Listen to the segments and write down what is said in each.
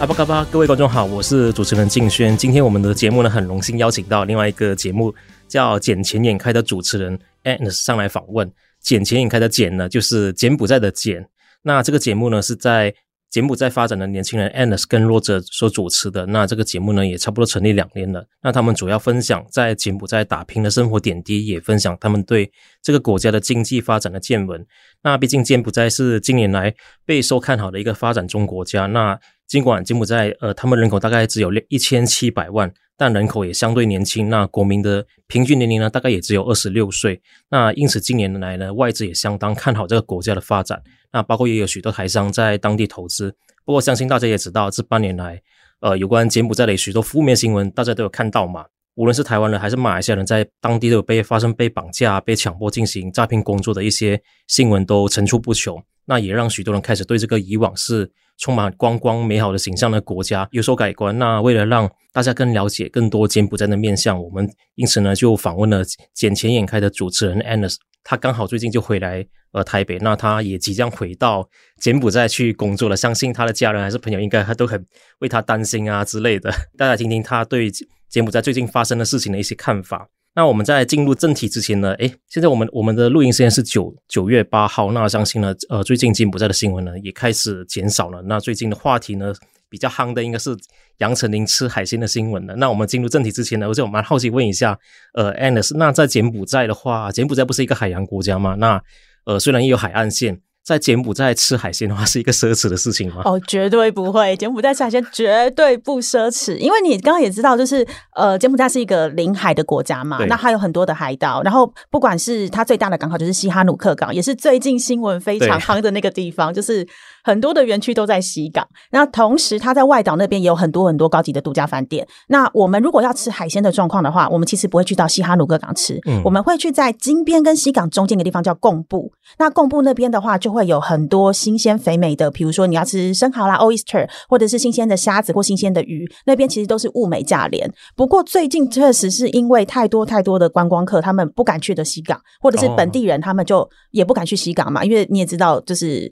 阿巴嘎巴，各位观众好，我是主持人静轩。今天我们的节目呢，很荣幸邀请到另外一个节目叫《眼前眼开》的主持人 Agnes 上来访问。眼前眼开的“眼”呢，就是柬埔寨的“柬”。那这个节目呢，是在柬埔寨发展的年轻人 Agnes 跟若哲所主持的。那这个节目呢，也差不多成立两年了。那他们主要分享在柬埔寨打拼的生活点滴，也分享他们对这个国家的经济发展的见闻。那毕竟柬埔寨是近年来备受看好的一个发展中国家。那尽管柬埔寨呃，他们人口大概只有一千七百万，但人口也相对年轻。那国民的平均年龄呢，大概也只有二十六岁。那因此近年来呢，外资也相当看好这个国家的发展。那包括也有许多台商在当地投资。不过相信大家也知道，这半年来，呃，有关柬埔寨的许多负面新闻，大家都有看到嘛。无论是台湾人还是马来西亚人，在当地都有被发生被绑架、被强迫进行诈骗工作的一些新闻都层出不穷。那也让许多人开始对这个以往是。充满光光美好的形象的国家有所改观。那为了让大家更了解更多柬埔寨的面相，我们因此呢就访问了眼前眼开的主持人 Anas，。他刚好最近就回来呃台北，那他也即将回到柬埔寨去工作了。相信他的家人还是朋友应该他都很为他担心啊之类的。大家听听他对柬埔寨最近发生的事情的一些看法。那我们在进入正题之前呢，诶，现在我们我们的录音时间是九九月八号。那相信呢，呃，最近柬埔寨的新闻呢也开始减少了。那最近的话题呢比较夯的应该是杨丞琳吃海鲜的新闻了。那我们进入正题之前呢，而且我就蛮好奇问一下，呃，Agnes，那在柬埔寨的话，柬埔寨不是一个海洋国家吗？那呃，虽然也有海岸线。在柬埔寨吃海鲜的话，是一个奢侈的事情吗？哦，绝对不会，柬埔寨吃海鲜绝对不奢侈，因为你刚刚也知道，就是呃，柬埔寨是一个临海的国家嘛，那它有很多的海岛，然后不管是它最大的港口就是西哈努克港，也是最近新闻非常夯的那个地方，就是。很多的园区都在西港，那同时它在外岛那边也有很多很多高级的度假饭店。那我们如果要吃海鲜的状况的话，我们其实不会去到西哈努克港吃，嗯，我们会去在金边跟西港中间的地方叫贡布。那贡布那边的话，就会有很多新鲜肥美的，比如说你要吃生蚝啦，oyster，或者是新鲜的虾子或新鲜的鱼，那边其实都是物美价廉。不过最近确实是因为太多太多的观光客，他们不敢去的西港，或者是本地人他们就也不敢去西港嘛，因为你也知道，就是。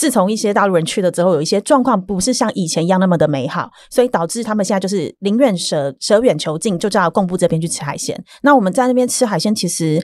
自从一些大陆人去了之后，有一些状况不是像以前一样那么的美好，所以导致他们现在就是宁愿舍舍远求近，就到贡布这边去吃海鲜。那我们在那边吃海鲜其实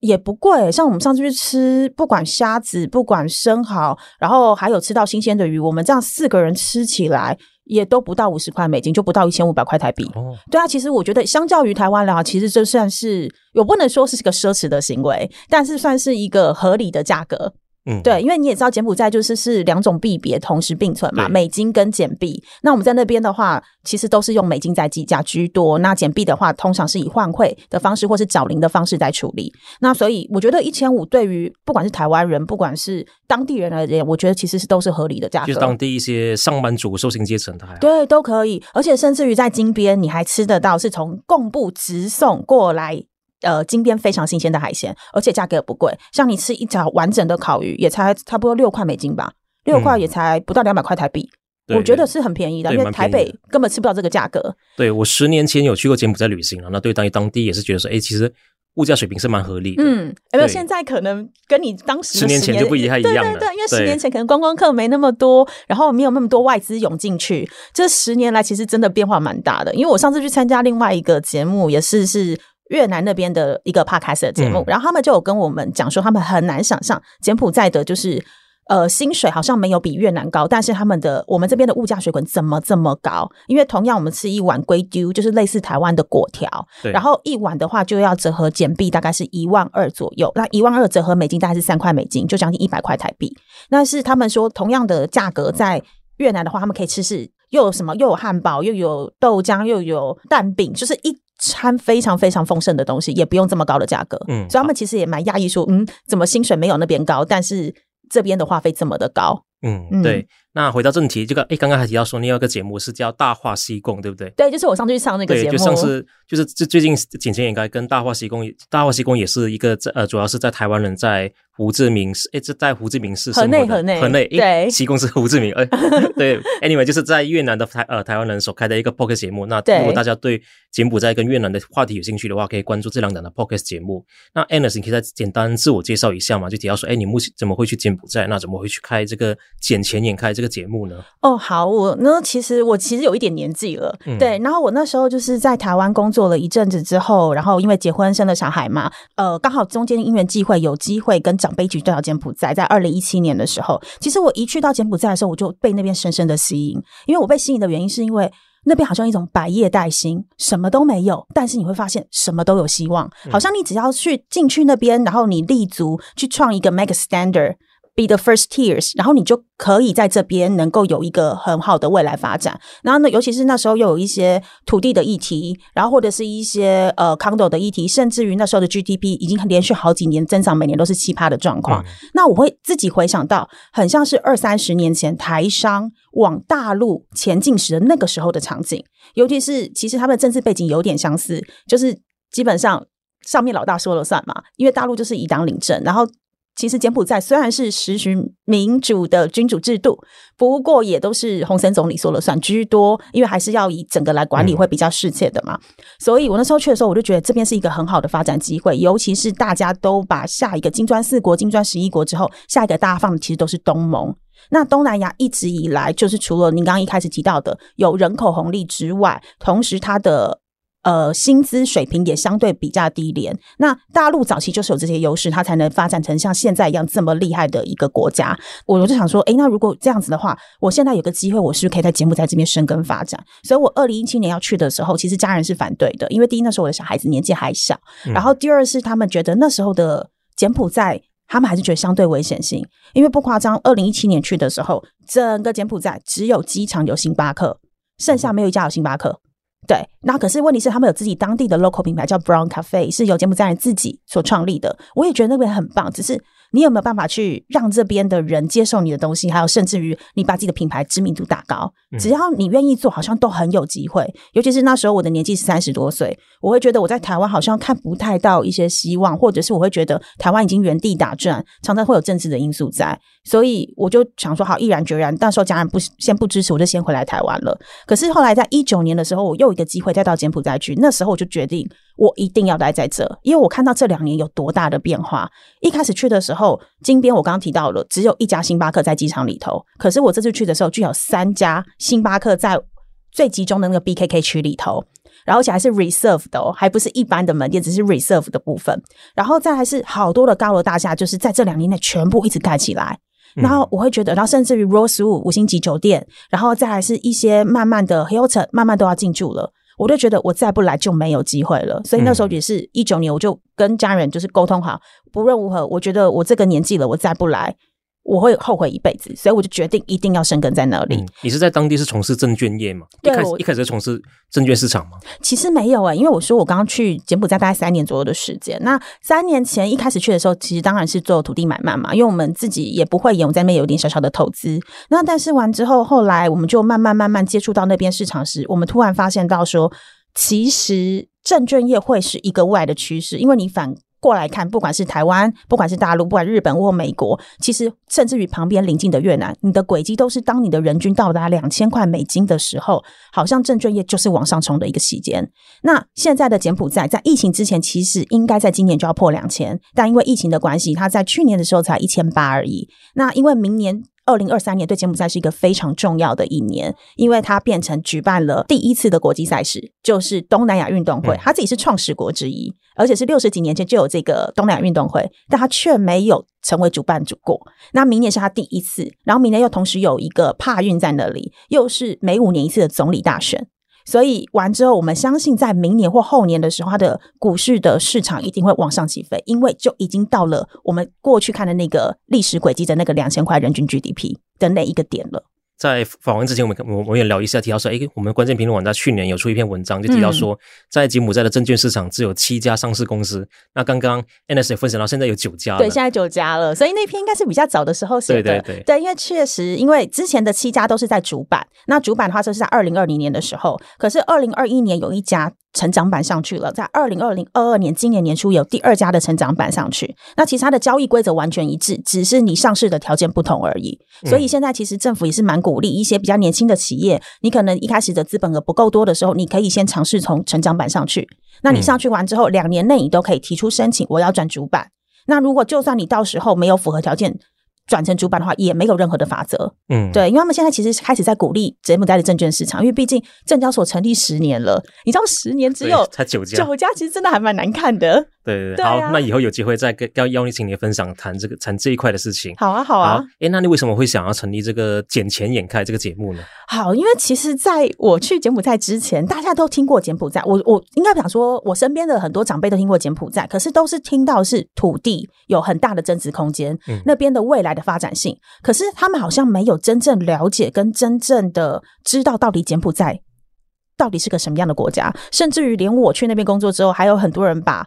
也不贵，像我们上次去吃，不管虾子，不管生蚝，然后还有吃到新鲜的鱼，我们这样四个人吃起来也都不到五十块美金，就不到一千五百块台币。哦，对啊，其实我觉得相较于台湾来讲，其实这算是我不能说是个奢侈的行为，但是算是一个合理的价格。嗯，对，因为你也知道柬埔寨就是是两种币别同时并存嘛，美金跟柬币。那我们在那边的话，其实都是用美金在计价居多。那柬币的话，通常是以换汇的方式或是找零的方式在处理。那所以我觉得一千五对于不管是台湾人，不管是当地人而言，我觉得其实是都是合理的价格。就是当地一些上班族、受薪阶层的还，对，都可以。而且甚至于在金边，你还吃得到是从贡布直送过来。呃，金边非常新鲜的海鲜，而且价格也不贵。像你吃一条完整的烤鱼，也才差不多六块美金吧，六块也才不到两百块台币，嗯，我觉得是很便宜的。因为台北根本吃不到这个价格。对，我十年前有去过柬埔寨旅行了，那对当地当地也是觉得说，哎，其实物价水平是蛮合理的。嗯，有没有现在可能跟你当时十年，年前就不一样了。对对对，因为十年前可能观光客没那么多，然后没有那么多外资涌进去。这十年来其实真的变化蛮大的。因为我上次去参加另外一个节目，也是是。越南那边的一个 podcast 的节目，嗯，然后他们就有跟我们讲说，他们很难想象柬埔寨的，就是呃薪水好像没有比越南高，但是他们的我们这边的物价水准怎么这么高？因为同样我们吃一碗龟丢，就是类似台湾的粿条，然后一碗的话就要折合柬币大概是一万二左右，那一万二折合美金大概是三块美金，就将近一百块台币。但是他们说，同样的价格在越南的话，他们可以吃是又有什么？又有汉堡，又有豆浆，又有蛋饼，就是一。餐非常非常丰盛的东西，也不用这么高的价格。嗯，所以他们其实也蛮讶异，说，嗯，怎么薪水没有那边高，但是这边的话费这么的高？嗯，嗯对。那回到正题，这个哎，刚刚还提到说你有一个节目是叫《大话西贡》，对不对？对，就是我上次去上那个节目，对，就上次就是最最近剪前眼开跟《大话西贡》，《大话西贡》也是一个在呃，主要是在台湾人在胡志明市，哎，这在胡志明市河内河内河内，对，西贡是胡志明，哎，对，anyway，就是在越南的台呃台湾人所开的一个 podcast 节目。那如果大家对柬埔寨跟越南的话题有兴趣的话，可以关注这两档的 podcast 节目。那 Agnes，你可以再简单自我介绍一下嘛？就提到说，哎，你目前怎么会去柬埔寨？那怎么会去开这个剪前眼开这个节目呢？哦，好，我呢，其实我其实有一点年纪了，嗯、对，然后我那时候就是在台湾工作了一阵子之后，然后因为结婚生了小孩嘛，呃，刚好中间因缘际会有机会跟长辈去到柬埔寨，在二零一七年的时候，其实我一去到柬埔寨的时候，我就被那边深深的吸引，因为我被吸引的原因是因为那边好像一种百业待兴，什么都没有，但是你会发现什么都有希望，好像你只要去进去那边，然后你立足去创一个 make standard。Be the first tears，然后你就可以在这边能够有一个很好的未来发展。然后呢，尤其是那时候又有一些土地的议题，然后或者是一些呃 condo 的议题，甚至于那时候的 GDP 已经连续好几年增长，每年都是奇葩的状况。嗯、那我会自己回想到，很像是二三十年前台商往大陆前进时的那个时候的场景。尤其是其实他们的政治背景有点相似，就是基本上上面老大说了算嘛，因为大陆就是以党领政，然后。其实柬埔寨虽然是实行民主的君主制度，不过也都是洪森总理说了算居多，因为还是要以整个来管理会比较适切的嘛。嗯、所以我那时候去的时候，我就觉得这边是一个很好的发展机会，尤其是大家都把下一个金砖四国、金砖十一国之后，下一个大家放的其实都是东盟。那东南亚一直以来就是除了您刚刚一开始提到的有人口红利之外，同时它的。呃，薪资水平也相对比较低廉。那大陆早期就是有这些优势，它才能发展成像现在一样这么厉害的一个国家。我就想说，诶，那如果这样子的话，我现在有个机会，我是不是可以在柬埔寨这边生根发展？所以我二零一七年要去的时候，其实家人是反对的，因为第一那时候我的小孩子年纪还小，然后第二是他们觉得那时候的柬埔寨，他们还是觉得相对危险性，因为不夸张，二零一七年去的时候，整个柬埔寨只有机场有星巴克，剩下没有一家有星巴克。对，那可是问题是，他们有自己当地的 local 品牌，叫 Brown Cafe，是由柬埔寨人自己所创立的。我也觉得那边很棒，只是。你有没有办法去让这边的人接受你的东西？还有，甚至于你把自己的品牌知名度打高，只要你愿意做，好像都很有机会。尤其是那时候我的年纪是三十多岁，我会觉得我在台湾好像看不太到一些希望，或者是我会觉得台湾已经原地打转，常常会有政治的因素在，所以我就想说，好，毅然决然。那时候家人不先不支持，我就先回来台湾了。可是后来在一九年的时候，我又一个机会再到柬埔寨去，那时候我就决定。我一定要待在这，因为我看到这两年有多大的变化。一开始去的时候，金边我刚刚提到了，只有一家星巴克在机场里头。可是我这次去的时候，就有三家星巴克在最集中的那个 BKK 区里头，然后而且还是 reserve 的哦，还不是一般的门店，只是 reserve 的部分。然后再来是好多的高楼大厦，就是在这两年内全部一直盖起来。然后我会觉得，然后甚至于 Rosewood 五星级酒店，然后再来是一些慢慢的 Hilton，慢慢都要进驻了。我就觉得我再不来就没有机会了，所以那时候也是一九年，我就跟家人就是沟通好，不论如何，我觉得我这个年纪了，我再不来。我会后悔一辈子，所以我就决定一定要生根在那里。嗯、你是在当地是从事证券业吗？对，一开始一开始从事证券市场吗？其实没有啊、欸，因为我说我刚刚去柬埔寨大概三年左右的时间。那三年前一开始去的时候，其实当然是做土地买卖嘛，因为我们自己也不会演，我在那边有点小小的投资。那但是完之后，后来我们就慢慢慢慢接触到那边市场时，我们突然发现到说，其实证券业会是一个未来的趋势，因为你反。过来看，不管是台湾，不管是大陆，不管日本或美国，其实甚至于旁边邻近的越南，你的轨迹都是当你的人均到达两千块美金的时候，好像证券业就是往上冲的一个期间。那现在的柬埔寨在疫情之前，其实应该在今年就要破两千，但因为疫情的关系，它在去年的时候才一千八而已。那因为明年。二零二三年对柬埔寨是一个非常重要的一年，因为它变成举办了第一次的国际赛事，就是东南亚运动会。它自己是创始国之一，而且是六十几年前就有这个东南亚运动会，但它却没有成为主办主过。那明年是它第一次，然后明年又同时有一个帕运在那里，又是每五年一次的总理大选。所以完之后，我们相信在明年或后年的时候，它的股市的市场一定会往上起飞，因为就已经到了我们过去看的那个历史轨迹的那个两千块人均 GDP 的那一个点了。在访问之前，我们我我也聊一下，提到说，哎，我们关键评论网站去年有出一篇文章，就提到说，在吉姆寨的证券市场只有七家上市公司。那刚刚 Agnes 也分享到，现在有九家了。对，现在九家了。所以那篇应该是比较早的时候写的。对对对。对，因为确实，因为之前的七家都是在主板，那主板的话就是在二零二零年的时候，可是二零二一年有一家成长板上去了，在二零二零二二年今年年初有第二家的成长板上去。那其实它的交易规则完全一致，只是你上市的条件不同而已。所以现在其实政府也是蛮鼓励一些比较年轻的企业，你可能一开始的资本额不够多的时候，你可以先尝试从成长板上去。那你上去完之后，两年内你都可以提出申请，我要转主板。那如果就算你到时候没有符合条件，转成主板的话，也没有任何的法则。嗯，对，因为他们现在其实开始在鼓励柬埔寨的证券市场，因为毕竟证交所成立十年了，你知道十年只有才九家，九家其实真的还蛮难看的。对对对，好，啊、那以后有机会再跟要邀你请你分享谈这个谈这一块的事情。好啊，好啊。哎，那你为什么会想要成立这个“捡钱眼开”这个节目呢？好，因为其实在我去柬埔寨之前，大家都听过柬埔寨。我我应该想说，我身边的很多长辈都听过柬埔寨，可是都是听到是土地有很大的增值空间，嗯、那边的未来的发展性。可是他们好像没有真正了解跟真正的知道到底柬埔寨到底是个什么样的国家，甚至于连我去那边工作之后，还有很多人把。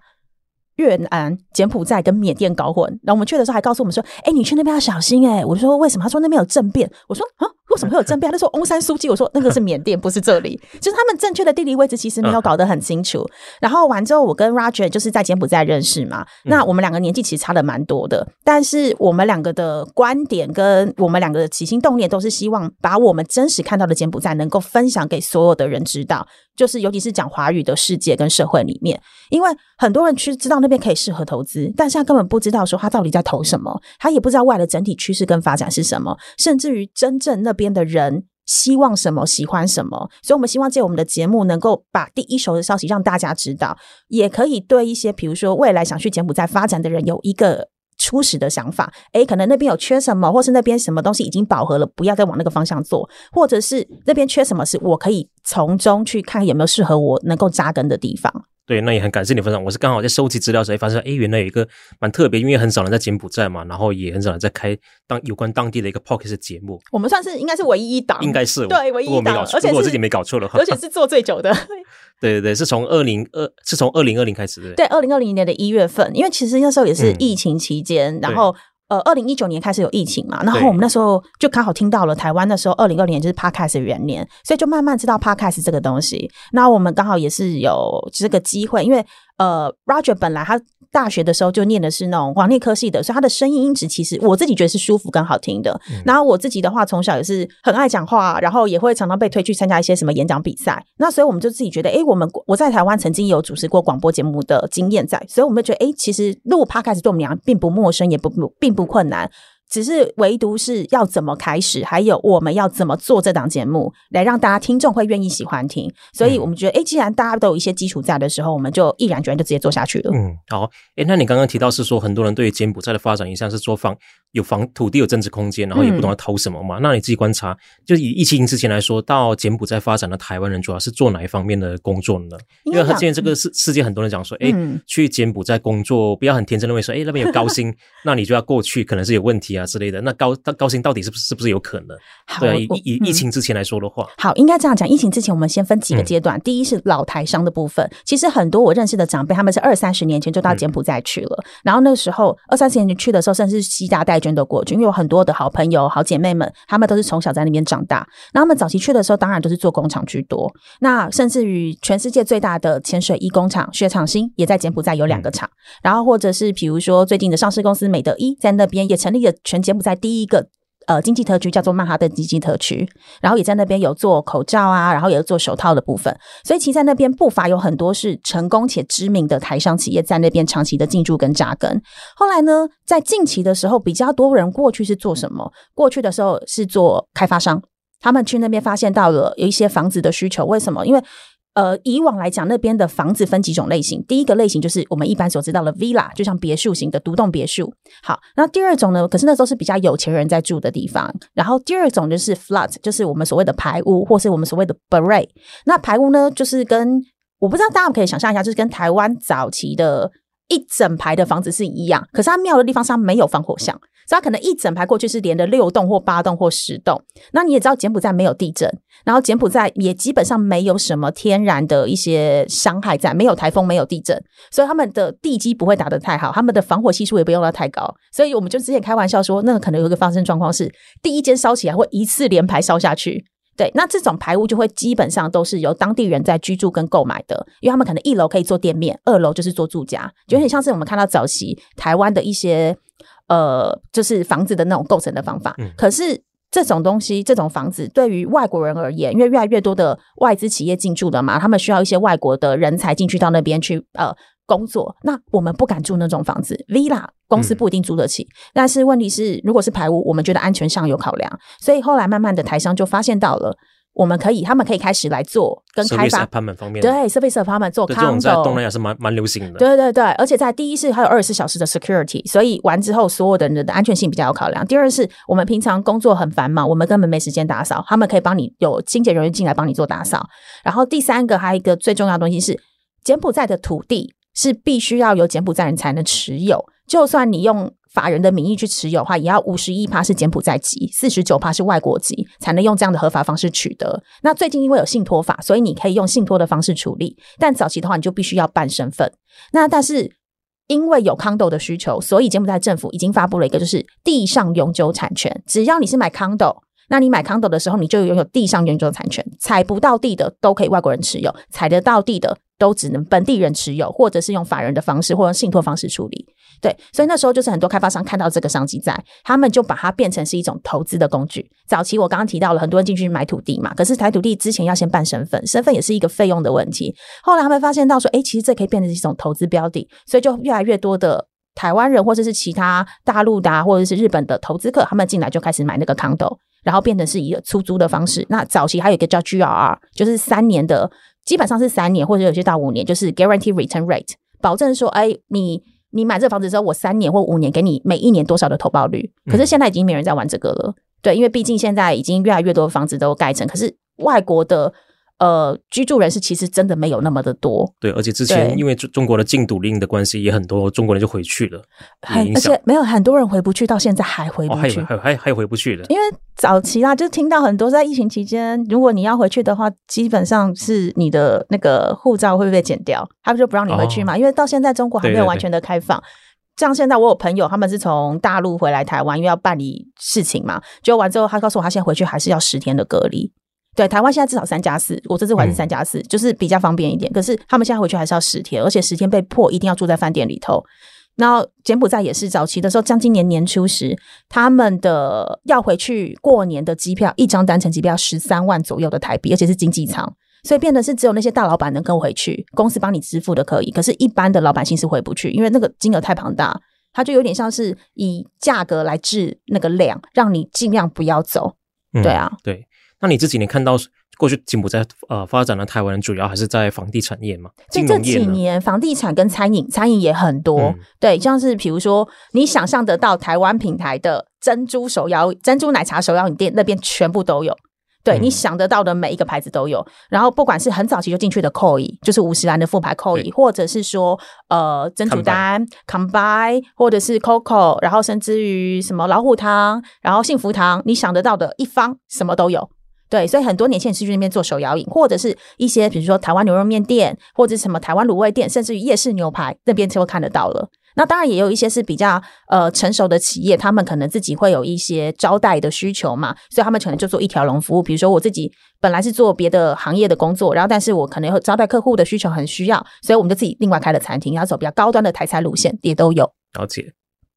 越南、柬埔寨跟缅甸搞混，然后我们去的时候还告诉我们说：“哎，你去那边要小心。”哎，我就说为什么？他说那边有政变。我说啊。为什么会有政变？他说翁山苏姬，我说那个是缅甸，不是这里。就是他们正确的地理位置其实没有搞得很清楚。然后完之后，我跟 Roger 就是在柬埔寨认识嘛。那我们两个年纪其实差的蛮多的，但是我们两个的观点跟我们两个的起心动念都是希望把我们真实看到的柬埔寨能够分享给所有的人知道。就是尤其是讲华语的世界跟社会里面，因为很多人去知道那边可以适合投资，但是他根本不知道说他到底在投什么，他也不知道未来的整体趋势跟发展是什么，甚至于真正那。边的人希望什么，喜欢什么，所以我们希望借我们的节目，能够把第一手的消息让大家知道，也可以对一些比如说未来想去柬埔寨发展的人有一个初始的想法。诶，可能那边有缺什么，或是那边什么东西已经饱和了，不要再往那个方向做，或者是那边缺什么，是我可以从中去看有没有适合我能够扎根的地方。对，那也很感谢你分享。我是刚好在收集资料的时候发现，哎，原来有一个蛮特别，因为很少人在柬埔寨嘛，然后也很少人在开当有关当地的一个 podcast 节目。我们算是应该是唯一一档，应该是对唯一一档，而且我自己没搞错的话，而且是做最久的。对对对，是从二零二是从二零二零开始的。对，二零二零年的一月份，因为其实那时候也是疫情期间，嗯、然后。呃，二零一九年开始有疫情嘛，然后我们那时候就刚好听到了台湾那时候二零二零年就是 Podcast 元年，所以就慢慢知道 Podcast 这个东西。那我们刚好也是有这个机会，因为呃，Roger 本来他。大学的时候就念的是那种广电科系的，所以他的声音音质其实我自己觉得是舒服跟好听的。嗯、然后我自己的话，从小也是很爱讲话，然后也会常常被推去参加一些什么演讲比赛。那所以我们就自己觉得，哎，我们我在台湾曾经有主持过广播节目的经验在，所以我们就觉得，哎，其实录 Podcast 对我们俩并不陌生，也不并不困难。只是唯独是要怎么开始，还有我们要怎么做这档节目，来让大家听众会愿意喜欢听。所以我们觉得，哎、嗯，既然大家都有一些基础在的时候，我们就毅然决然就直接做下去了。嗯，好。哎，那你刚刚提到是说，很多人对于柬埔寨的发展印象是做房有房土地有增值空间，然后也不懂得投什么嘛？嗯、那你自己观察，就以疫情之前来说，到柬埔寨发展的台湾人主要是做哪一方面的工作呢？因为他现在这个世世界很多人讲说，哎、嗯，去柬埔寨工作不要很天真认为说，哎，那边有高薪，那你就要过去，可能是有问题啊之类的。那高高薪到底是不是是不是有可能？好对，以以疫情之前来说的话，好，应该这样讲。疫情之前，我们先分几个阶段。嗯、第一是老台商的部分，其实很多我认识的长辈，他们是二三十年前就到柬埔寨去了。嗯、然后那个时候二三十年前去的时候，甚至是西大带眷都过去，因为有很多的好朋友、好姐妹们，她们都是从小在那边长大。那他们早期去的时候，当然都是做工厂居多。那甚至于全世界最大的潜水衣工厂雪场新也在柬埔寨有两个厂。嗯、然后或者是比如说最近的上市公司美德一在那边也成立了全柬埔寨第一个。呃，经济特区叫做曼哈顿经济特区，然后也在那边有做口罩啊，然后也有做手套的部分，所以其实在那边不乏有很多是成功且知名的台商企业在那边长期的进驻跟扎根。后来呢，在近期的时候，比较多人过去是做什么？过去的时候是做开发商，他们去那边发现到了有一些房子的需求，为什么？因为呃，以往来讲，那边的房子分几种类型。第一个类型就是我们一般所知道的 villa，就像别墅型的独栋别墅。好，那第二种呢？可是那都是比较有钱人在住的地方。然后第二种就是 flat，就是我们所谓的排屋，或是我们所谓的 beret。那排屋呢，就是跟我不知道大家可以想象一下，就是跟台湾早期的一整排的房子是一样，可是它妙的地方是它没有防火巷，所以它可能一整排过去是连着六栋或八栋或十栋。那你也知道柬埔寨没有地震，然后柬埔寨也基本上没有什么天然的一些伤害在，没有台风，没有地震，所以他们的地基不会打得太好，他们的防火系数也不用到太高。所以我们就之前开玩笑说，那可能有一个发生状况是，第一间烧起来会一次连排烧下去。对，那这种排屋就会基本上都是由当地人在居住跟购买的，因为他们可能一楼可以做店面，二楼就是做住家，就有点像是我们看到早期台湾的一些呃，就是房子的那种构成的方法。可是这种东西，这种房子对于外国人而言，因为越来越多的外资企业进驻了嘛，他们需要一些外国的人才进去到那边去呃工作，那我们不敢住那种房子，villa 公司不一定租得起。嗯、但是问题是，如果是排屋，我们觉得安全上有考量，所以后来慢慢的台商就发现到了，我们可以，他们可以开始来做跟开发方面，对，service apartment 做 condo，这种在东南亚是蛮蛮流行的。对对对，而且在第一是还有二十四小时的 security，所以完之后所有的人的安全性比较有考量。第二是我们平常工作很繁忙，我们根本没时间打扫，他们可以帮你有清洁人员进来帮你做打扫。然后第三个还有一个最重要的东西是柬埔寨的土地。是必须要有柬埔寨人才能持有，就算你用法人的名义去持有的话，也要五十一趴是柬埔寨籍，四十九趴是外国籍，才能用这样的合法方式取得。那最近因为有信托法，所以你可以用信托的方式处理，但早期的话你就必须要办身份。那但是因为有 condo 的需求，所以柬埔寨政府已经发布了一个，就是地上永久产权，只要你是买 condo。那你买 condo 的时候，你就拥有地上永久产权，采不到地的都可以外国人持有，采得到地的都只能本地人持有，或者是用法人的方式或者信托方式处理。对，所以那时候就是很多开发商看到这个商机在，他们就把它变成是一种投资的工具。早期我刚刚提到了很多人进去买土地嘛，可是买土地之前要先办身份，身份也是一个费用的问题。后来他们发现到说，哎，其实这可以变成一种投资标的，所以就越来越多的台湾人或者是其他大陆的啊，或者是日本的投资客，他们进来就开始买那个 condo。然后变成是一个出租的方式。那早期还有一个叫 GRR，就是三年的，基本上是三年或者有些到五年，就是 Guarantee Return Rate，保证说，哎，你你买这个房子之后，我三年或五年给你每一年多少的投报率。可是现在已经没人在玩这个了，嗯、对，因为毕竟现在已经越来越多的房子都盖成，可是外国的。呃，居住人士其实真的没有那么的多。对，而且之前因为中中国的禁赌令的关系，也很多中国人就回去了，很而且没有很多人回不去，到现在还回不去，哦、还还还回不去了。因为早期啦，就听到很多在疫情期间，如果你要回去的话，基本上是你的那个护照会被剪掉，他们就不让你回去嘛。哦、因为到现在中国还没有完全的开放。像现在我有朋友，他们是从大陆回来台湾，因为要办理事情嘛，就完之后他告诉我，他现在回去还是要十天的隔离。对，台湾现在至少三加四，我这次还是三加四，就是比较方便一点。可是他们现在回去还是要十天，而且十天被迫一定要住在饭店里头。然后柬埔寨也是早期的时候，像今年年初时，他们的要回去过年的机票，一张单程机票十三万左右的台币，而且是经济舱，所以变得是只有那些大老板能够回去，公司帮你支付的可以，可是一般的老百姓是回不去，因为那个金额太庞大，它就有点像是以价格来治那个量，让你尽量不要走。对啊，嗯、对。那你这几年看到过去柬埔寨呃发展的台湾人主要还是在房地产业嘛？就这几年房地产跟餐饮，餐饮也很多。嗯、对，像是比如说你想象得到台湾品牌的珍珠手摇珍珠奶茶手摇饮店那边全部都有。对，你想得到的每一个牌子都有。嗯、然后不管是很早期就进去的 Koi，就是五十岚的副牌 Koi，或者是说呃珍珠丹 Come 或者是 Coco，然后甚至于什么老虎堂，然后幸福堂，你想得到的一方什么都有。对，所以很多年轻人是去那边做手摇饮，或者是一些比如说台湾牛肉面店，或者什么台湾卤味店，甚至于夜市牛排那边就会看得到了。那当然也有一些是比较呃成熟的企业，他们可能自己会有一些招待的需求嘛，所以他们可能就做一条龙服务。比如说我自己本来是做别的行业的工作，然后但是我可能有招待客户的需求很需要，所以我们就自己另外开了餐厅，要走比较高端的台餐路线也都有。了解。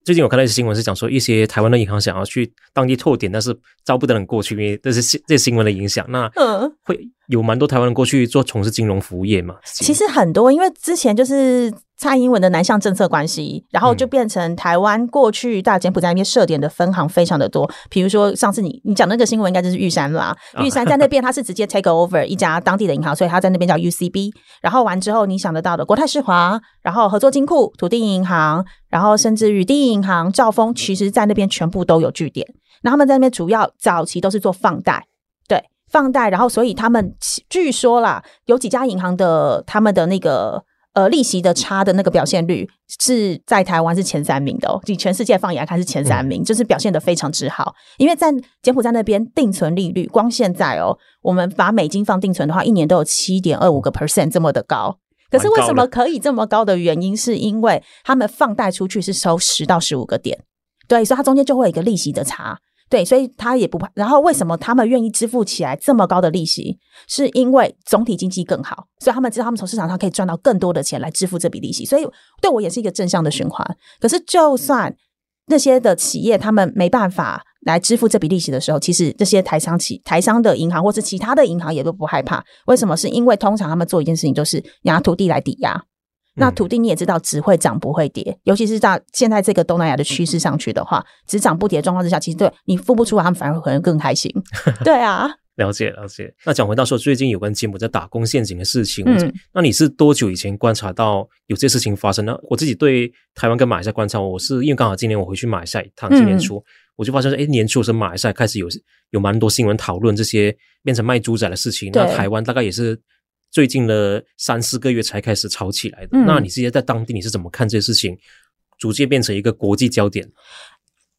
最近我看到一些新闻是讲说，一些台湾的银行想要去当地拓点，但是招不得人过去，因为这是这些新闻的影响。那嗯，会有蛮多台湾人过去做从事金融服务业嘛？其实很多，因为之前就是。蔡英文的南向政策关系，然后就变成台湾过去大柬埔寨那边设点的分行非常的多。比如说上次你你讲那个新闻，应该就是玉山啦。玉山在那边，它是直接 take over 一家当地的银行，所以它在那边叫 UCB。然后完之后，你想得到的国泰世华，然后合作金库、土地银行，然后甚至于第一银行、兆丰，其实在那边全部都有据点。那他们在那边主要早期都是做放贷，对，放贷。然后所以他们据说啦，有几家银行的他们的那个。呃利息的差的那个表现率是在台湾是前三名的哦，以全世界放眼来看是前三名，嗯、就是表现得非常之好。因为在柬埔寨那边定存利率，光现在哦，我们把美金放定存的话，一年都有七点二五个 percent 这么的高。可是为什么可以这么高的原因，是因为他们放贷出去是收十到十五个点，对，所以它中间就会有一个利息的差。对，所以他也不怕。然后为什么他们愿意支付起来这么高的利息？是因为总体经济更好，所以他们知道他们从市场上可以赚到更多的钱来支付这笔利息。所以对我也是一个正向的循环。可是就算那些的企业他们没办法来支付这笔利息的时候，其实这些台商企台商的银行或是其他的银行也都不害怕。为什么？是因为通常他们做一件事情就是拿土地来抵押。那土地你也知道，只会涨不会跌，尤其是在现在这个东南亚的趋势上去的话，只涨不跌的状况之下，其实对你付不出来，他们反而可能更开心。对啊，了解了解。那讲回到说，最近有关柬埔寨打工陷阱的事情，嗯，那你是多久以前观察到有这些事情发生呢？我自己对台湾跟马来西亚观察，我是因为刚好今年我回去马来西亚一趟，今年初、嗯、我就发现说，哎，年初的时候马来西亚开始有有蛮多新闻讨论这些变成卖猪仔的事情，那台湾大概也是。最近的三四个月才开始炒起来的，嗯、那你直接在当地你是怎么看这些事情，逐渐变成一个国际焦点？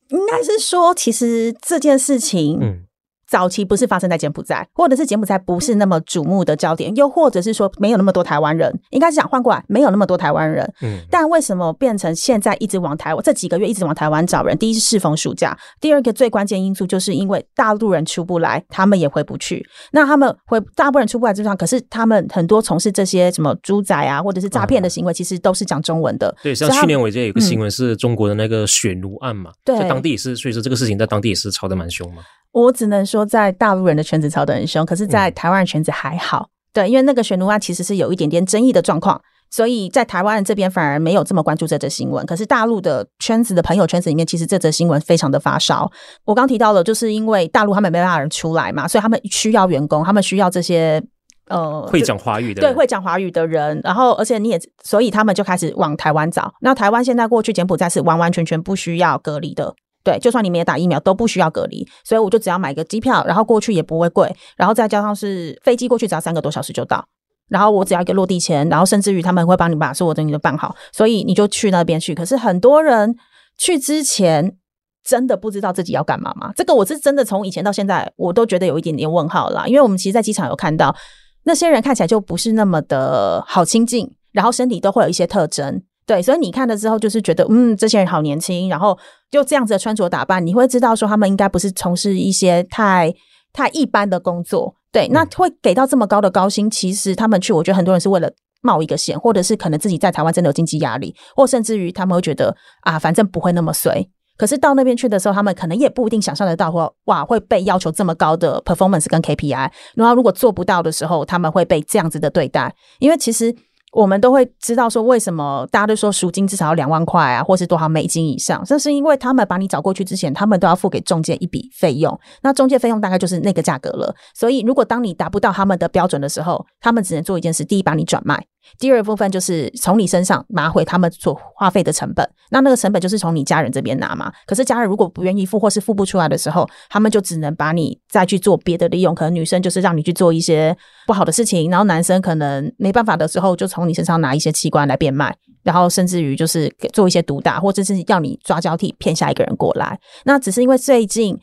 应该是说，其实这件事情，嗯。早期不是发生在柬埔寨，或者是柬埔寨不是那么瞩目的焦点，又或者是说没有那么多台湾人，应该是想换过来，没有那么多台湾人。嗯，但为什么变成现在一直往台湾？这几个月一直往台湾找人？第一是适逢暑假，第二个最关键因素就是因为大陆人出不来，他们也回不去。那他们回大部分人出不来之上，可是他们很多从事这些什么猪仔啊，或者是诈骗的行为，其实都是讲中文的。对，像去年我记得有个新闻是中国的那个血奴案嘛，对，在当地也是，所以说这个事情在当地也是吵得蛮凶嘛。我只能说，在大陆人的圈子吵得很凶，可是，在台湾人圈子还好。嗯、对，因为那个血奴案其实是有一点点争议的状况，所以在台湾这边反而没有这么关注这则新闻。可是大陆的圈子的朋友圈子里面，其实这则新闻非常的发烧。我刚提到了，就是因为大陆他们没办法人出来嘛，所以他们需要员工，他们需要这些呃会讲华语的对会讲华语的人。然后，而且你也所以他们就开始往台湾找。那台湾现在过去柬埔寨是完完全全不需要隔离的。对，就算你没有打疫苗都不需要隔离，所以我就只要买个机票，然后过去也不会贵，然后再加上是飞机过去只要三个多小时就到，然后我只要一个落地签，然后甚至于他们会帮你把所有东西都办好，所以你就去那边去。可是很多人去之前真的不知道自己要干嘛吗？这个我是真的从以前到现在我都觉得有一点点问号啦，因为我们其实，在机场有看到那些人看起来就不是那么的好亲近，然后身体都会有一些特征。对，所以你看了之后，就是觉得，嗯，这些人好年轻，然后就这样子的穿着打扮，你会知道说他们应该不是从事一些太太一般的工作。对，那会给到这么高的高薪，其实他们去，我觉得很多人是为了冒一个险，或者是可能自己在台湾真的有经济压力，或甚至于他们会觉得啊，反正不会那么衰。可是到那边去的时候，他们可能也不一定想象得到，或哇会被要求这么高的 performance 跟 KPI，然后如果做不到的时候，他们会被这样子的对待，因为其实。我们都会知道说，为什么大家都说赎金至少要两万块啊，或是多少美金以上？这是因为他们把你找过去之前，他们都要付给中介一笔费用，那中介费用大概就是那个价格了。所以，如果当你达不到他们的标准的时候，他们只能做一件事：第一，把你转卖。第二部分就是从你身上拿回他们所花费的成本，那那个成本就是从你家人这边拿嘛。可是家人如果不愿意付或是付不出来的时候，他们就只能把你再去做别的利用。可能女生就是让你去做一些不好的事情，然后男生可能没办法的时候，就从你身上拿一些器官来变卖，然后甚至于就是做一些毒打，或者是要你抓交替骗下一个人过来。那只是因为最近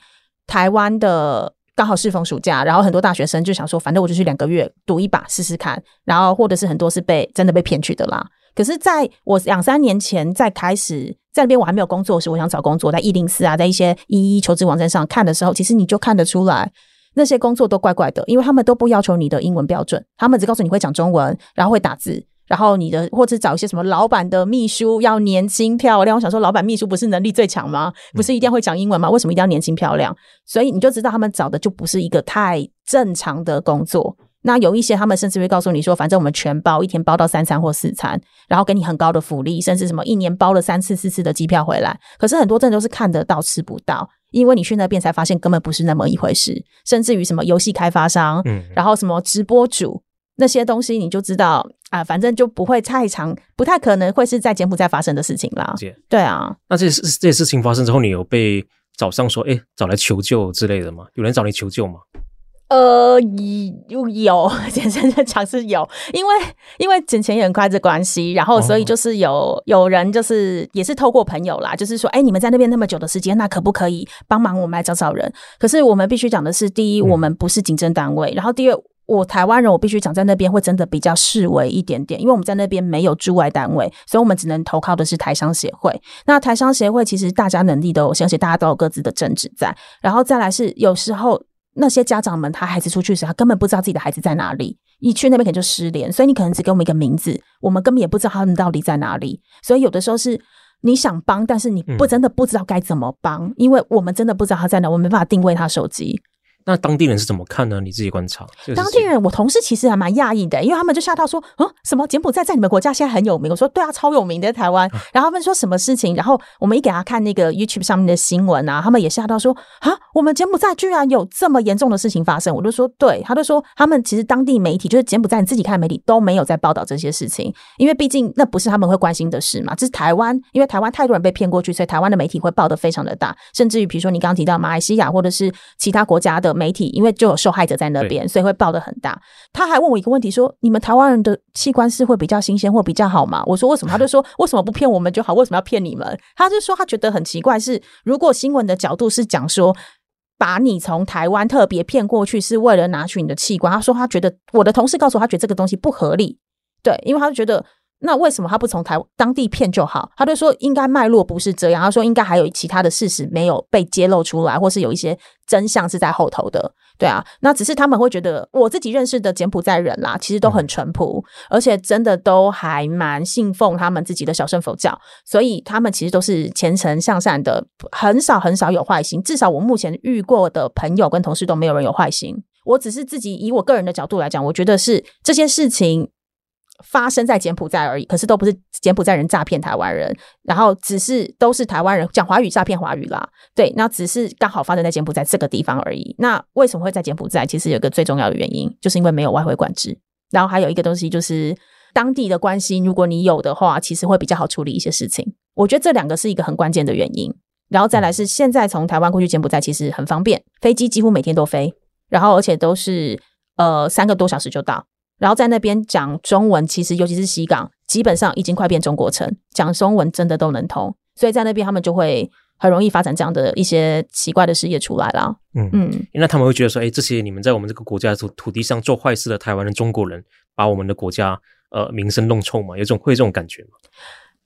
台湾的。刚好适逢暑假，然后很多大学生就想说，反正我就去两个月赌一把试试看，然后或者是很多是被真的被骗去的啦。可是在我两三年前在开始在那边我还没有工作时，我想找工作，在一零四啊，在一些一一求职网站上看的时候，其实你就看得出来那些工作都怪怪的，因为他们都不要求你的英文标准，他们只告诉你会讲中文，然后会打字。然后你的，或者找一些什么老板的秘书要年轻漂亮。我想说，老板秘书不是能力最强吗？不是一定要会讲英文吗？为什么一定要年轻漂亮？所以你就知道他们找的就不是一个太正常的工作。那有一些他们甚至会告诉你说，反正我们全包，一天包到三餐或四餐，然后给你很高的福利，甚至什么一年包了三次四次的机票回来。可是很多真的都是看得到吃不到，因为你去那边才发现根本不是那么一回事。甚至于什么游戏开发商，嗯，然后什么直播主。那些东西你就知道啊，反正就不会太长，不太可能会是在柬埔寨发生的事情啦。解对啊，那这些这些事情发生之后，你有被找上说，哎，找来求救之类的吗？有人找你求救吗？呃，有有，简单的讲是有，因为因为捡钱也很快的关系，然后所以就是有、哦、有人就是也是透过朋友啦，就是说，哎，你们在那边那么久的时间，那可不可以帮忙我们来找找人？可是我们必须讲的是，第一，我们不是警政单位，嗯、然后第二，我台湾人，我必须讲在那边会真的比较式微一点点，因为我们在那边没有驻外单位，所以我们只能投靠的是台商协会。那台商协会其实大家能力都有，相信大家都有各自的政治在，然后再来是有时候。那些家长们，他孩子出去时，他根本不知道自己的孩子在哪里，一去那边可能就失联，所以你可能只给我们一个名字，我们根本也不知道他们到底在哪里。所以有的时候是你想帮，但是你不真的不知道该怎么帮，嗯、因为我们真的不知道他在哪，我们没办法定位他手机。那当地人是怎么看呢？你自己观察。当地人，我同事其实还蛮讶异的，因为他们就吓到说：“嗯，什么柬埔寨在你们国家现在很有名？”我说：“对啊，超有名的台湾。”然后他们说什么事情？然后我们一给他看那个 YouTube 上面的新闻啊，他们也吓到说：“啊，我们柬埔寨居然有这么严重的事情发生！”我就说：“对。”他就说：“他们其实当地媒体，就是柬埔寨你自己看的媒体都没有在报道这些事情，因为毕竟那不是他们会关心的事嘛。这是台湾，因为台湾太多人被骗过去，所以台湾的媒体会报的非常的大，甚至于比如说你刚刚提到马来西亚或者是其他国家的媒体，因为就有受害者在那边，所以会报的很大。他还问我一个问题，说：“你们台湾人的器官是会比较新鲜或比较好吗？”我说：“为什么？”他就说：“ 为什么不骗我们就好？为什么要骗你们？”他就说他觉得很奇怪，是如果新闻的角度是讲说把你从台湾特别骗过去是为了拿取你的器官，他说他觉得我的同事告诉我，他觉得这个东西不合理。对，因为他就觉得。那为什么他不从台当地骗就好？他就说应该脉络不是这样。他说应该还有其他的事实没有被揭露出来，或是有一些真相是在后头的。对啊，那只是他们会觉得我自己认识的柬埔寨人啦，其实都很淳朴，嗯、而且真的都还蛮信奉他们自己的小乘佛教，所以他们其实都是虔诚向善的，很少很少有坏心。至少我目前遇过的朋友跟同事都没有人有坏心。我只是自己以我个人的角度来讲，我觉得是这些事情。发生在柬埔寨而已，可是都不是柬埔寨人诈骗台湾人，然后只是都是台湾人讲华语诈骗华语啦。对，那只是刚好发生在柬埔寨这个地方而已。那为什么会在柬埔寨？其实有个最重要的原因，就是因为没有外汇管制。然后还有一个东西就是当地的关系，如果你有的话，其实会比较好处理一些事情。我觉得这两个是一个很关键的原因。然后再来是现在从台湾过去柬埔寨其实很方便，飞机几乎每天都飞，然后而且都是呃三个多小时就到。然后在那边讲中文，其实尤其是西港，基本上已经快变中国城，讲中文真的都能通，所以在那边他们就会很容易发展这样的一些奇怪的事业出来啦。嗯嗯，那他们会觉得说，哎，这些你们在我们这个国家土土地上做坏事的台湾人、中国人，把我们的国家呃名声弄臭嘛？有种会这种感觉吗？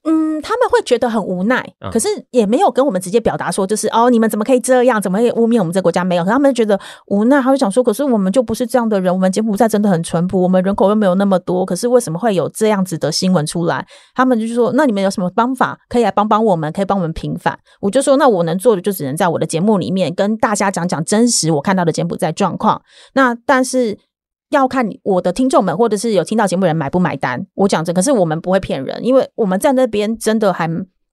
嗯，他们会觉得很无奈，可是也没有跟我们直接表达说，就是哦，你们怎么可以这样，怎么可以污蔑我们这个国家？没有，他们觉得无奈，他会想说，可是我们就不是这样的人，我们柬埔寨真的很淳朴，我们人口又没有那么多，可是为什么会有这样子的新闻出来？他们就说，那你们有什么方法可以来帮帮我们，可以帮我们平反？我就说，那我能做的就只能在我的节目里面跟大家讲讲真实我看到的柬埔寨状况。那但是。要看我的听众们，或者是有听到节目人买不买单。我讲真，可是我们不会骗人，因为我们在那边真的还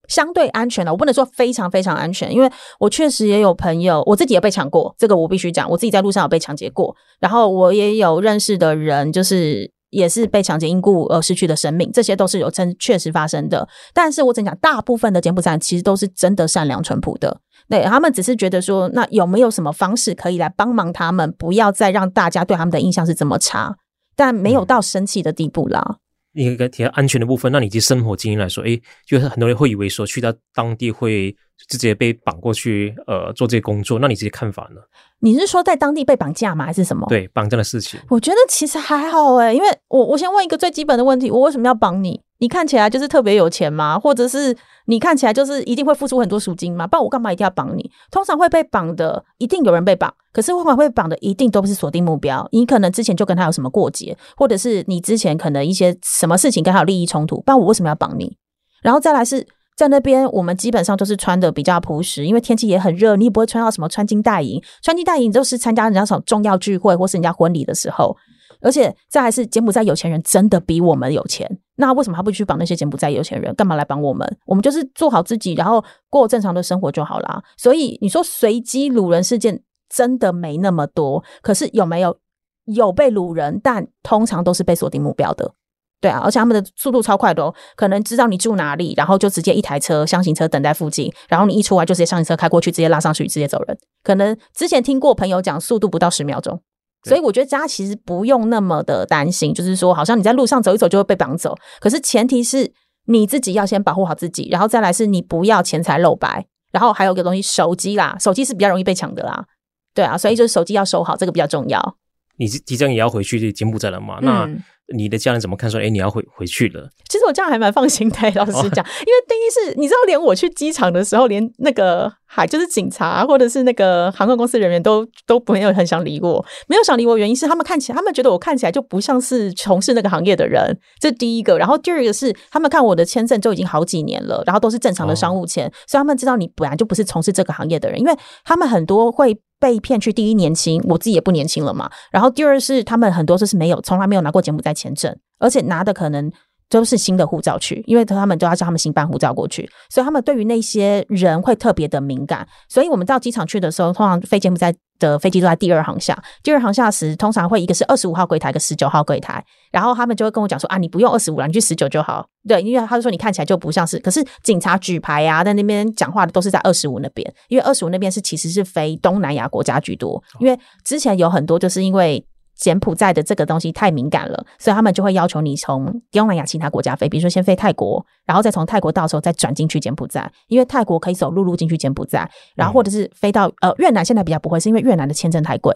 相对安全了。我不能说非常非常安全，因为我确实也有朋友，我自己也被抢过，这个我必须讲。我自己在路上有被抢劫过，然后我也有认识的人，就是。也是被抢劫因故而失去的生命，这些都是有真确实发生的。但是我只讲，大部分的柬埔寨其实都是真的善良淳朴的，对，他们只是觉得说，那有没有什么方式可以来帮忙他们，不要再让大家对他们的印象是这么差，但没有到生气的地步啦。嗯一个提到安全的部分，那你以生活经验来说，诶，就是很多人会以为说去到当地会直接被绑过去，呃，做这些工作，那你这些看法呢？你是说在当地被绑架吗？还是什么？对，绑架的事情，我觉得其实还好诶，因为我我先问一个最基本的问题，我为什么要绑你？你看起来就是特别有钱吗？或者是你看起来就是一定会付出很多赎金吗？不然我干嘛一定要绑你？通常会被绑的，一定有人被绑，可是往往会绑的，一定都不是锁定目标。你可能之前就跟他有什么过节，或者是你之前可能一些什么事情跟他有利益冲突，不然我为什么要绑你？然后再来是在那边，我们基本上都是穿的比较朴实，因为天气也很热，你也不会穿到什么穿金戴银。穿金戴银就是参加人家什么重要聚会或是人家婚礼的时候。而且再还是柬埔寨有钱人真的比我们有钱，那为什么他不去绑那些柬埔寨有钱人？干嘛来绑我们？我们就是做好自己，然后过正常的生活就好啦。所以你说随机掳人事件真的没那么多，可是有没有有被掳人？但通常都是被锁定目标的，对啊，而且他们的速度超快的哦，可能知道你住哪里，然后就直接一台车厢型车等在附近，然后你一出来就直接厢型车开过去，直接拉上去，直接走人。可能之前听过朋友讲，速度不到十秒钟。所以我觉得大家其实不用那么的担心，就是说好像你在路上走一走就会被绑走。可是前提是你自己要先保护好自己，然后再来是你不要钱财露白，然后还有一个东西手机啦，手机是比较容易被抢的啦。对啊，所以就是手机要收好，这个比较重要。你即将也要回去柬埔寨了嘛？嗯、那你的家人怎么看？说，哎，你要回回去了？其实我这样还蛮放心的，老实讲，哦、因为第一是，你知道，连我去机场的时候，连那个海就是警察或者是那个航空公司人员都都没有很想理我，没有想理我，原因是他们看起来，他们觉得我看起来就不像是从事那个行业的人，这第一个。然后第二个是，他们看我的签证就已经好几年了，然后都是正常的商务签，哦、所以他们知道你本来就不是从事这个行业的人，因为他们很多会。被骗去，第一年轻，我自己也不年轻了嘛。然后第二是他们很多就是没有，从来没有拿过柬埔寨签证，而且拿的可能都是新的护照去，因为他们都要叫他们新办护照过去，所以他们对于那些人会特别的敏感。所以我们到机场去的时候，通常飞柬埔寨的飞机都在第二航厦。第二航厦时，通常会一个是二十五号柜台，一个十九号柜台，然后他们就会跟我讲说啊，你不用二十五了，你去十九就好。对，因为他就说你看起来就不像是，可是警察举牌啊，在那边讲话的都是在二十五那边，因为二十五那边是其实是非东南亚国家居多，因为之前有很多就是因为。柬埔寨的这个东西太敏感了，所以他们就会要求你从东南亚其他国家飞，比如说先飞泰国，然后再从泰国到时候再转进去柬埔寨，因为泰国可以走陆路进去柬埔寨，然后或者是飞到呃越南，现在比较不会，是因为越南的签证太贵，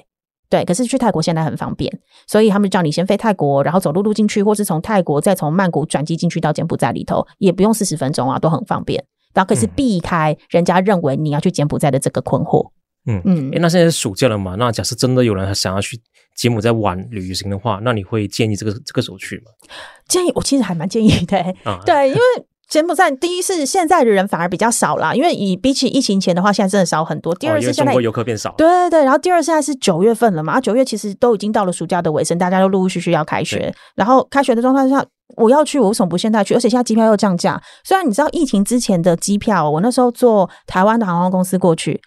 对，可是去泰国现在很方便，所以他们叫你先飞泰国，然后走陆路进去，或是从泰国再从曼谷转机进去到柬埔寨里头，也不用四十分钟啊，都很方便，然后可是避开人家认为你要去柬埔寨的这个困惑。嗯嗯，诶，那现在是暑假了嘛？那假设真的有人想要去柬埔寨玩旅行的话，那你会建议这个这个时候去吗？建议我其实还蛮建议的，啊、对，因为柬埔寨第一是现在的人反而比较少啦，因为以比起疫情前的话，现在真的少很多。第二是现在、哦、游客变少，对对对。然后第二现在是九月份了嘛，九月其实都已经到了暑假的尾声，大家都陆陆续续要开学。然后开学的状态下，我要去，我为什么不现在去？而且现在机票又降价。虽然你知道疫情之前的机票，我那时候坐台湾的航空公司过去。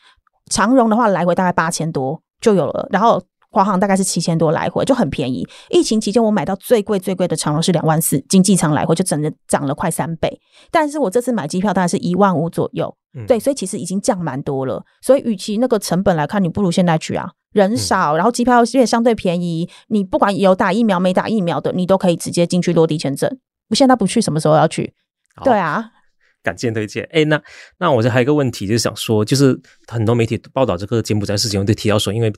长荣的话，来回大概八千多就有了，然后华航大概是七千多来回，就很便宜。疫情期间我买到最贵最贵的长荣是两万四，经济舱来回就整个涨了快三倍。但是我这次买机票大概是一万五左右，嗯、对，所以其实已经降蛮多了。所以与其那个成本来看，你不如现在去啊，人少，然后机票也相对便宜。你不管有打疫苗没打疫苗的，你都可以直接进去落地签证。我，现在不去，什么时候要去？好对啊。感谢推荐。哎，那那我这还有一个问题，就是想说，就是很多媒体报道这个柬埔寨事情，都提到说，因为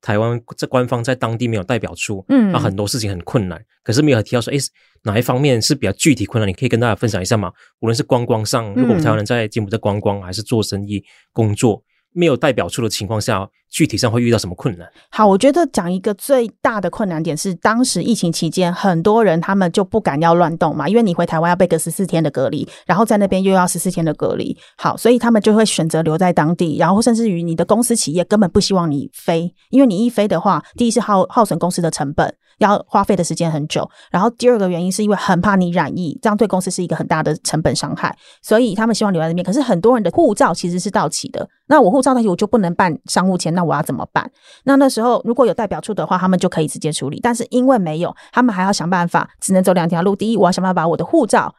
台湾这官方在当地没有代表处，嗯，那很多事情很困难。可是没有提到说，哎，哪一方面是比较具体困难？你可以跟大家分享一下吗？无论是观光上，如果台湾人在柬埔寨观光，还是做生意、工作。没有代表处的情况下，具体上会遇到什么困难？好，我觉得讲一个最大的困难点是，当时疫情期间，很多人他们就不敢要乱动嘛，因为你回台湾要被隔十四天的隔离，然后在那边又要十四天的隔离，好，所以他们就会选择留在当地，然后甚至于你的公司企业根本不希望你飞，因为你一飞的话，第一是耗耗损公司的成本。要花费的时间很久，然后第二个原因是因为很怕你染疫，这样对公司是一个很大的成本伤害，所以他们希望留在那边。可是很多人的护照其实是到期的，那我护照到期我就不能办商务签，那我要怎么办？那那时候如果有代表处的话，他们就可以直接处理。但是因为没有，他们还要想办法，只能走两条路。第一，我要想办法把我的护照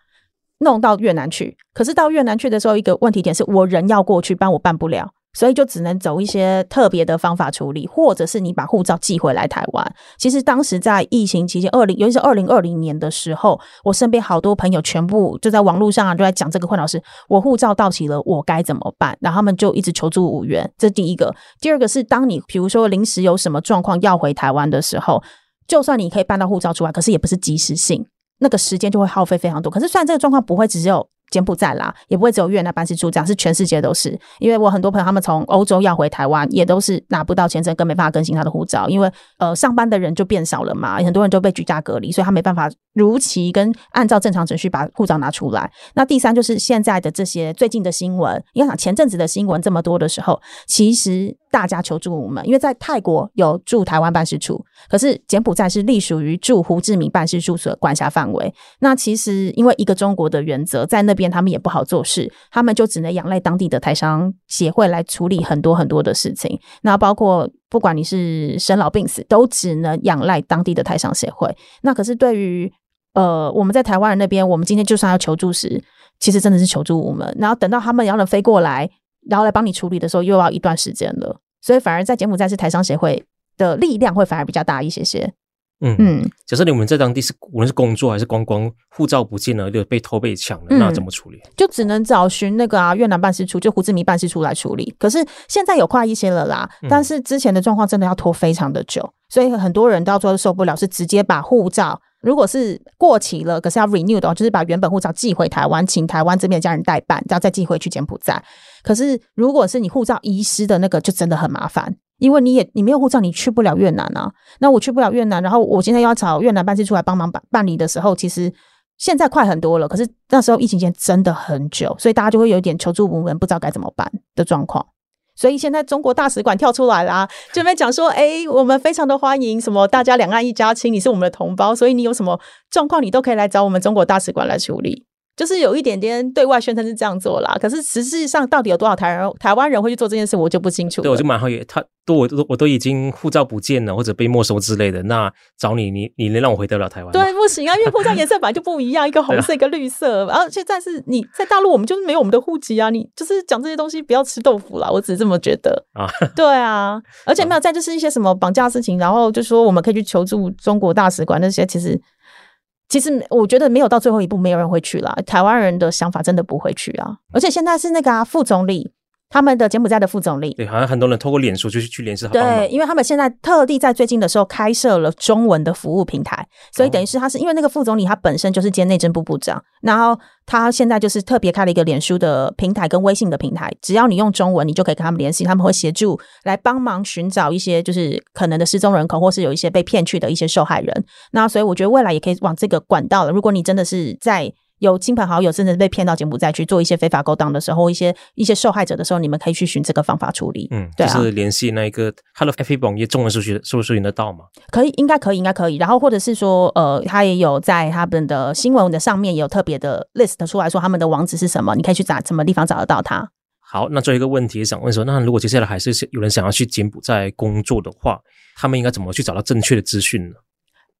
弄到越南去，可是到越南去的时候，一个问题点是我人要过去，办我办不了。所以就只能走一些特别的方法处理，或者是你把护照寄回来台湾。其实当时在疫情期间，二零尤其是二零二零年的时候，我身边好多朋友全部就在网络上啊，就在讲这个困扰是：我护照到期了，我该怎么办？然后他们就一直求助五元。这第一个，第二个是当你比如说临时有什么状况要回台湾的时候，就算你可以办到护照出来，可是也不是即时性，那个时间就会耗费非常多。可是虽然这个状况不会只有。柬埔寨啦，也不会只有越南办事处这样，是全世界都是。因为我很多朋友他们从欧洲要回台湾，也都是拿不到签证，更没办法更新他的护照，因为呃上班的人就变少了嘛，很多人都被居家隔离，所以他没办法如期跟按照正常程序把护照拿出来。那第三就是现在的这些最近的新闻，你看前阵子的新闻这么多的时候，其实。大家求助我们，因为在泰国有驻台湾办事处，可是柬埔寨是隶属于驻胡志明办事处所管辖范围。那其实因为一个中国的原则，在那边他们也不好做事，他们就只能仰赖当地的台商协会来处理很多很多的事情。那包括不管你是生老病死，都只能仰赖当地的台商协会。那可是对于呃我们在台湾人那边，我们今天就算要求助时，其实真的是求助无门。然后等到他们要能飞过来。然后来帮你处理的时候，又要一段时间了，所以反而在柬埔寨是台商协会的力量会反而比较大一些些。嗯嗯，假设你们在当地是无论是工作还是观光，护照不见了，就被偷被抢了，嗯、那怎么处理？就只能找寻那个啊越南办事处，就胡志明办事处来处理。可是现在有快一些了啦，但是之前的状况真的要拖非常的久，嗯、所以很多人到最后受不了，是直接把护照，如果是过期了，可是要 renew 的话，就是把原本护照寄回台湾，请台湾这边的家人代办，然后再寄回去柬埔寨。可是如果是你护照遗失的那个，就真的很麻烦。因为你也你没有护照，你去不了越南啊。那我去不了越南，然后我现在要找越南办事处来帮忙办办理的时候，其实现在快很多了。可是那时候疫情前真的很久，所以大家就会有点求助无门，不知道该怎么办的状况。所以现在中国大使馆跳出来啦，就在讲说，哎，我们非常的欢迎什么，大家两岸一家亲，你是我们的同胞，所以你有什么状况，你都可以来找我们中国大使馆来处理。就是有一点点对外宣称是这样做啦，可是实际上到底有多少台人台湾人会去做这件事，我就不清楚。对，我就蛮好奇，他都我都我都已经护照不见了或者被没收之类的，那找你，你你能让我回得了台湾？对，不行啊，因为护照颜色本来就不一样，一个 红色，一个绿色，然后现在是你在大陆，我们就是没有我们的户籍啊，你就是讲这些东西不要吃豆腐啦，我只是这么觉得啊。对啊，而且没有再就是一些什么绑架事情，然后就说我们可以去求助中国大使馆那些，其实。其实我觉得没有到最后一步，没有人会去啦。台湾人的想法真的不会去啊，而且现在是那个啊，副总理。他们的柬埔寨的副总理，对，好像很多人透过脸书就去去联系他。对，因为他们现在特地在最近的时候开设了中文的服务平台，所以等于是他是因为那个副总理他本身就是兼内政部部长，然后他现在就是特别开了一个脸书的平台跟微信的平台，只要你用中文，你就可以跟他们联系，他们会协助来帮忙寻找一些就是可能的失踪人口，或是有一些被骗去的一些受害人。那所以我觉得未来也可以往这个管道了。如果你真的是在有亲朋好友甚至被骗到柬埔寨去做一些非法勾当的时候，一些一些受害者的时候，你们可以去寻这个方法处理。嗯，对啊，就是联系那一个他的 FB 网页中文搜寻搜寻得到吗？可以，应该可以，应该可以。然后或者是说，呃，他也有在他们的新闻的上面也有特别的 list 出来说他们的网址是什么，你可以去找什么地方找得到他。好，那最后一个问题想问说，那如果接下来还是有人想要去柬埔寨工作的话，他们应该怎么去找到正确的资讯呢？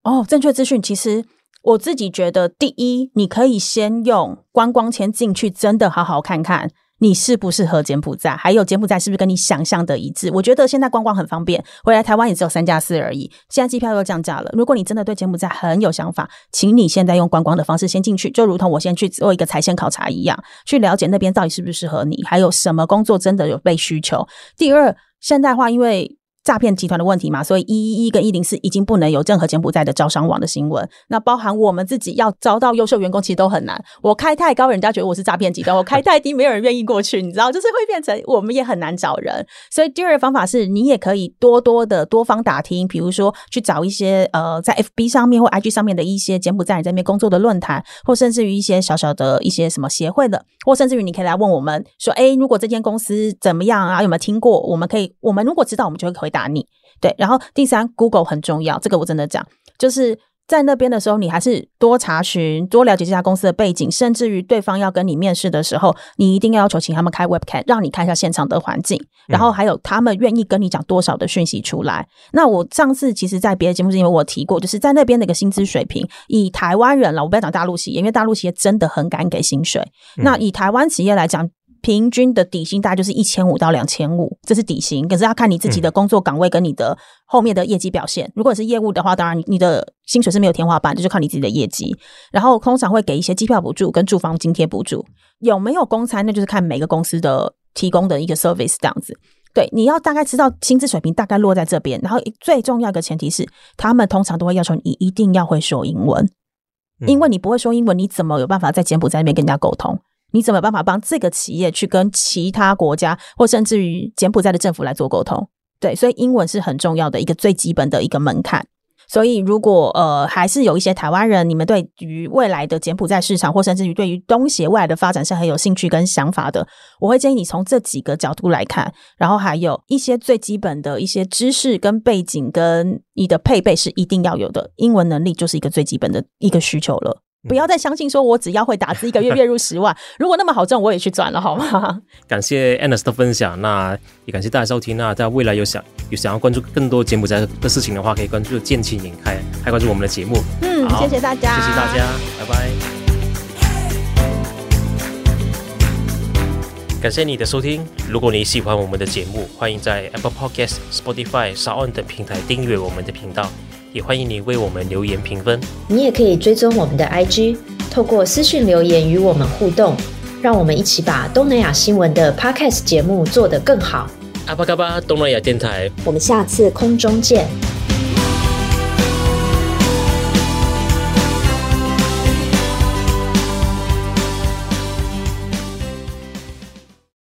哦，正确资讯其实。我自己觉得，第一，你可以先用观光签进去，真的好好看看你适不适合柬埔寨，还有柬埔寨是不是跟你想象的一致。我觉得现在观光很方便，回来台湾也只有三加四而已。现在机票又降价了，如果你真的对柬埔寨很有想法，请你现在用观光的方式先进去，就如同我先去做一个采线考察一样，去了解那边到底适不适合你，还有什么工作真的有被需求。第二，现代化因为。诈骗集团的问题嘛，所以一一一跟一零四已经不能有任何柬埔寨的招商网的新闻。那包含我们自己要招到优秀员工，其实都很难。我开太高，人家觉得我是诈骗集团；我开太低，没有人愿意过去。你知道，就是会变成我们也很难找人。所以第二个方法是你也可以多多的多方打听，比如说去找一些呃在 FB 上面或 IG 上面的一些柬埔寨人在那边工作的论坛，或甚至于一些小小的一些什么协会的，或甚至于你可以来问我们说，哎，如果这间公司怎么样啊？有没有听过？我们可以，我们如果知道，我们就会回答。打你对，然后第三，Google 很重要，这个我真的讲，就是在那边的时候，你还是多查询、多了解这家公司的背景，甚至于对方要跟你面试的时候，你一定要要求请他们开 Webcam，让你看一下现场的环境，然后还有他们愿意跟你讲多少的讯息出来。嗯、那我上次其实，在别的节目是因为我提过，就是在那边的一个薪资水平，以台湾人了，我不要讲大陆企业，因为大陆企业真的很敢给薪水。嗯、那以台湾企业来讲。平均的底薪大概就是一千五到两千五，这是底薪。可是要看你自己的工作岗位跟你的后面的业绩表现。嗯、如果是业务的话，当然你的薪水是没有天花板，就是靠你自己的业绩。然后通常会给一些机票补助跟住房津贴补助。有没有公餐，那就是看每个公司的提供的一个 service 这样子。对，你要大概知道薪资水平大概落在这边。然后最重要的前提是，他们通常都会要求你一定要会说英文，因为你不会说英文，你怎么有办法在柬埔寨那边跟人家沟通？你怎么办法帮这个企业去跟其他国家，或甚至于柬埔寨的政府来做沟通？对，所以英文是很重要的一个最基本的一个门槛。所以，如果呃还是有一些台湾人，你们对于未来的柬埔寨市场，或甚至于对于东协未来的发展是很有兴趣跟想法的，我会建议你从这几个角度来看，然后还有一些最基本的一些知识跟背景，跟你的配备是一定要有的。英文能力就是一个最基本的一个需求了。不要再相信说，我只要会打字，一个月月入十万。如果那么好赚，我也去赚了，好吗？感谢 Annis 的分享，那也感谢大家收听。那在未来有想有想要关注更多柬埔寨的事情的话，可以关注见钱眼开，还关注我们的节目。嗯，好谢谢大家，谢谢大家，拜拜。感谢你的收听。如果你喜欢我们的节目，欢迎在 Apple Podcast、Spotify、SoundOn 等平台订阅我们的频道，也欢迎你为我们留言评分。你也可以追踪我们的 IG，透过私讯留言与我们互动，让我们一起把东南亚新闻的 Podcast 节目做得更好。阿巴嘎巴东南亚电台，我们下次空中见。